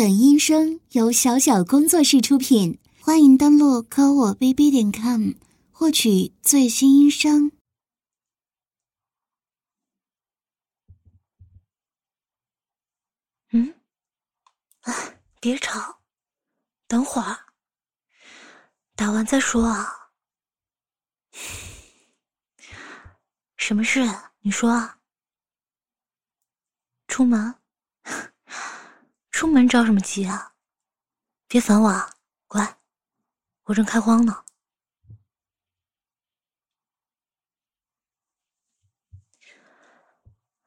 本音声由小小工作室出品，欢迎登录科我 bb 点 com 获取最新音声。嗯，啊，别吵，等会儿打完再说啊。什么事？你说啊。出门？出门着什么急啊？别烦我啊！乖，我正开荒呢。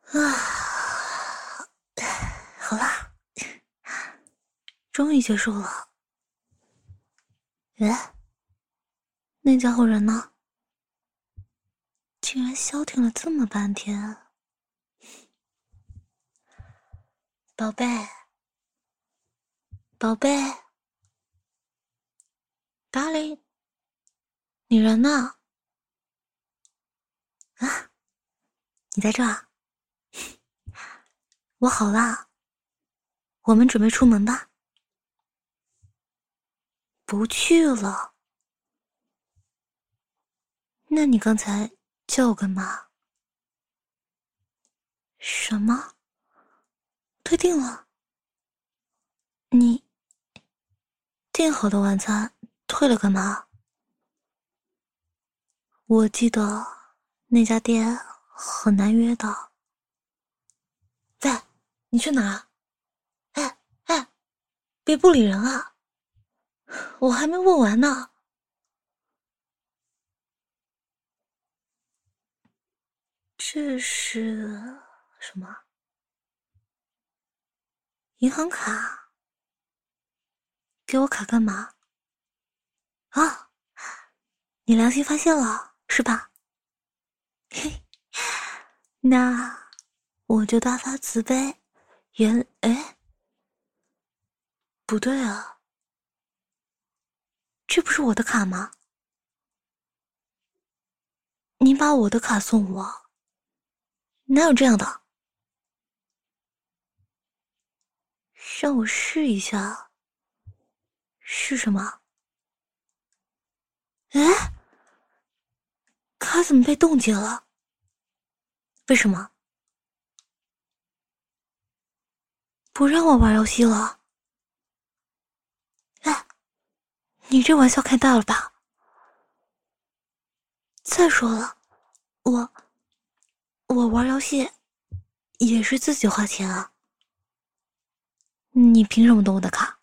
啊，好啦，终于结束了。哎，那家伙人呢？竟然消停了这么半天。宝贝，宝贝，darling，你人呢？啊，你在这儿？我好啦，我们准备出门吧。不去了？那你刚才叫我干嘛？什么？退订了？你订好的晚餐退了干嘛？我记得那家店很难约的。喂，你去哪？哎哎，别不理人啊！我还没问完呢。这是什么？银行卡，给我卡干嘛？啊，你良心发现了是吧？嘿，那我就大发慈悲，原哎，不对啊，这不是我的卡吗？你把我的卡送我，哪有这样的？让我试一下，是什么？哎，卡怎么被冻结了？为什么？不让我玩游戏了？哎，你这玩笑开大了吧？再说了，我我玩游戏也是自己花钱啊。你凭什么动我的卡？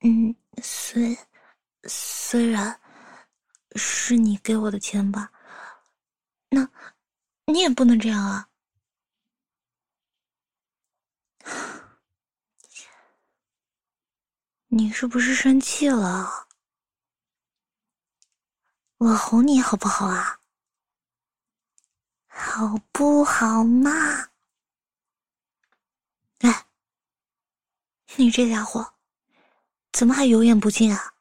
嗯，虽虽然是你给我的钱吧，那你也不能这样啊！你是不是生气了？我哄你好不好啊？好不好嘛？哎你这家伙，怎么还油盐不进啊？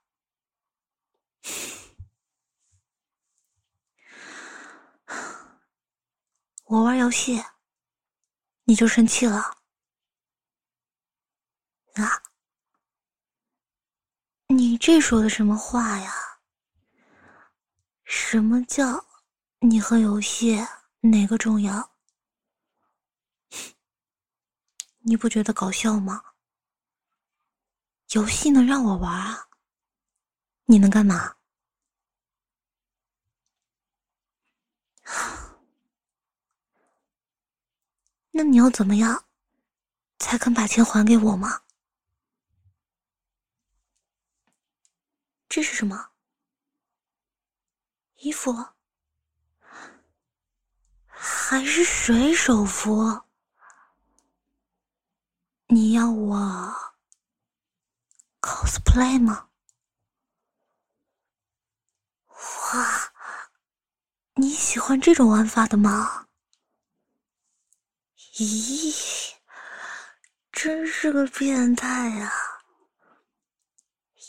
我玩游戏，你就生气了？啊？你这说的什么话呀？什么叫你和游戏哪个重要？你不觉得搞笑吗？游戏能让我玩啊？你能干嘛？那你要怎么样才肯把钱还给我吗？这是什么？衣服？还是水手服？你要我 play 吗？哇，你喜欢这种玩法的吗？咦，真是个变态呀！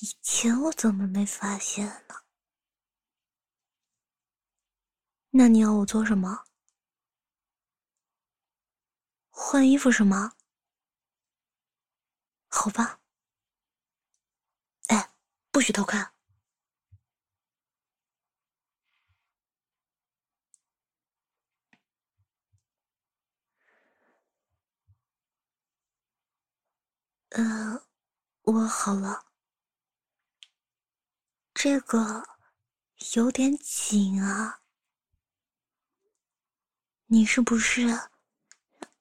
以前我怎么没发现呢？那你要我做什么？换衣服是吗？好吧。不许偷看。呃，我好了。这个有点紧啊。你是不是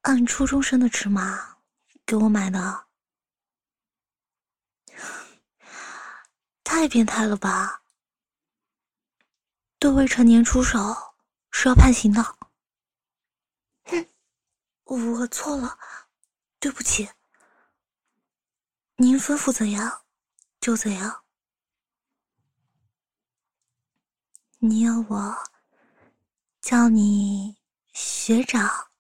按初中生的尺码给我买的？太变态了吧！对未成年出手是要判刑的。哼，我错了，对不起。您吩咐怎样就怎样。你要我叫你？学长，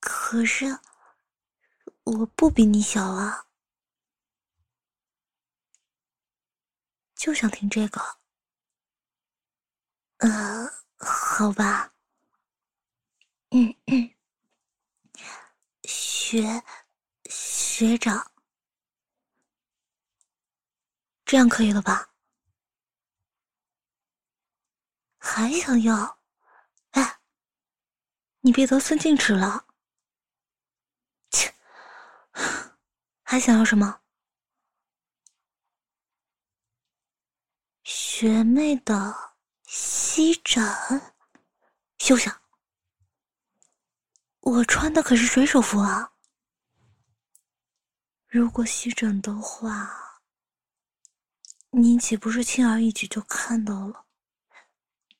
可是我不比你小啊，就想听这个。呃，好吧，嗯嗯，学学长，这样可以了吧？还想要？哎，你别得寸进尺了。切，还想要什么？学妹的西枕？休想！我穿的可是水手服啊。如果西枕的话，你岂不是轻而易举就看到了？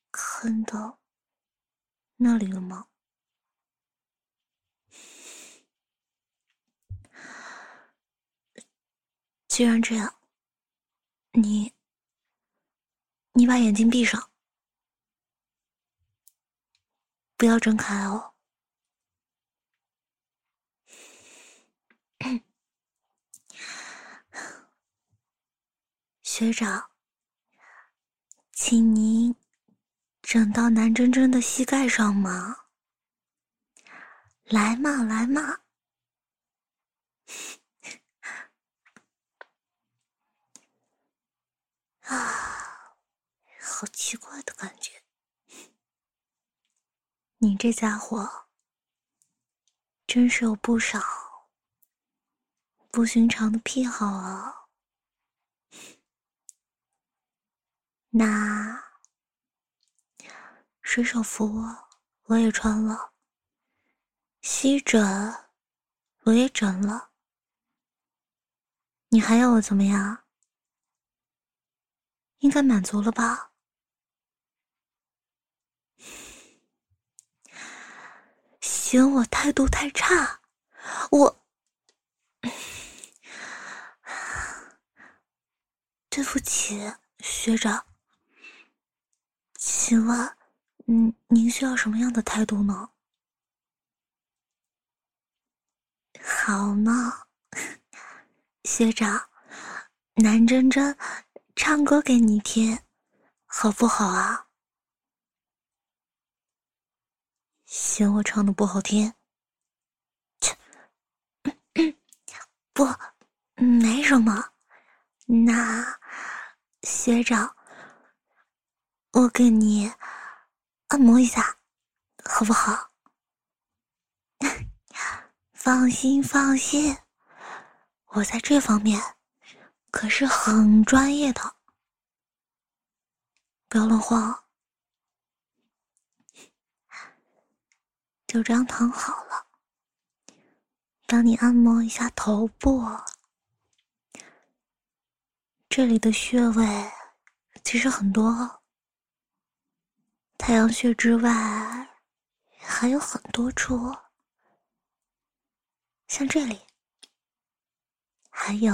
看到？那里了吗？既然这样，你，你把眼睛闭上，不要睁开哦。学长，请您。整到南真真的膝盖上吗？来嘛，来嘛！啊，好奇怪的感觉。你这家伙真是有不少不寻常的癖好啊！那。水手服我也穿了，吸枕我也枕了，你还要我怎么样？应该满足了吧？嫌我态度太差，我对不起，学长，请问？嗯，您需要什么样的态度呢？好呢，学长，南真真唱歌给你听，好不好啊？嫌我唱的不好听？切，不，没什么。那学长，我给你。按摩一下，好不好？放心放心，我在这方面可是很专业的，不要乱晃。就这样躺好了，帮你按摩一下头部，这里的穴位其实很多。太阳穴之外，还有很多处，像这里，还有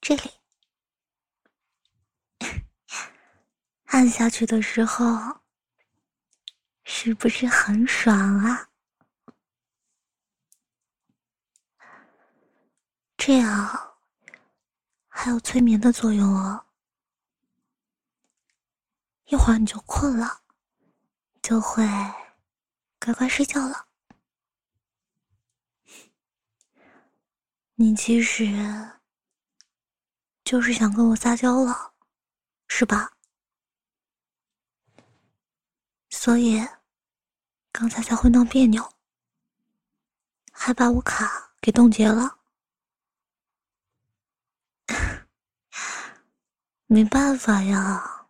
这里，按下去的时候，是不是很爽啊？这样还有催眠的作用哦。一会儿你就困了，就会乖乖睡觉了。你其实就是想跟我撒娇了，是吧？所以刚才才会闹别扭，还把我卡给冻结了。没办法呀，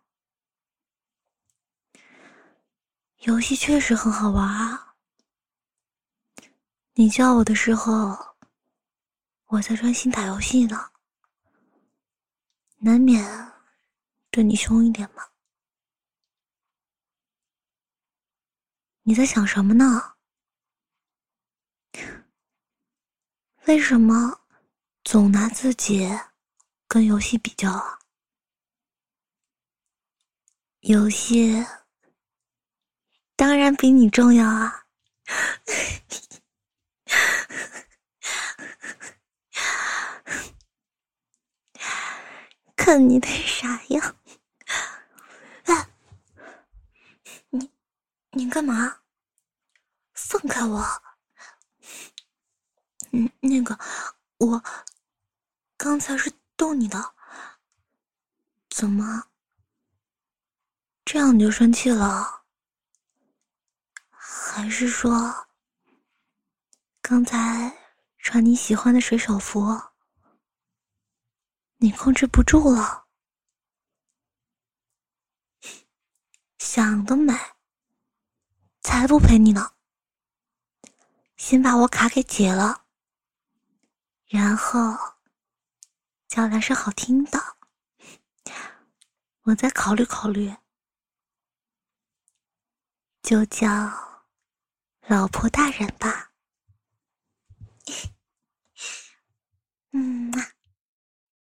游戏确实很好玩啊。你叫我的时候，我在专心打游戏呢，难免对你凶一点嘛。你在想什么呢？为什么总拿自己跟游戏比较啊？游戏当然比你重要啊！看你那傻样！哎，你你干嘛？放开我！嗯，那个，我刚才是逗你的，怎么？这样你就生气了？还是说，刚才穿你喜欢的水手服，你控制不住了？想得美！才不陪你呢！先把我卡给解了，然后叫两声好听的，我再考虑考虑，就叫老婆大人吧。嗯。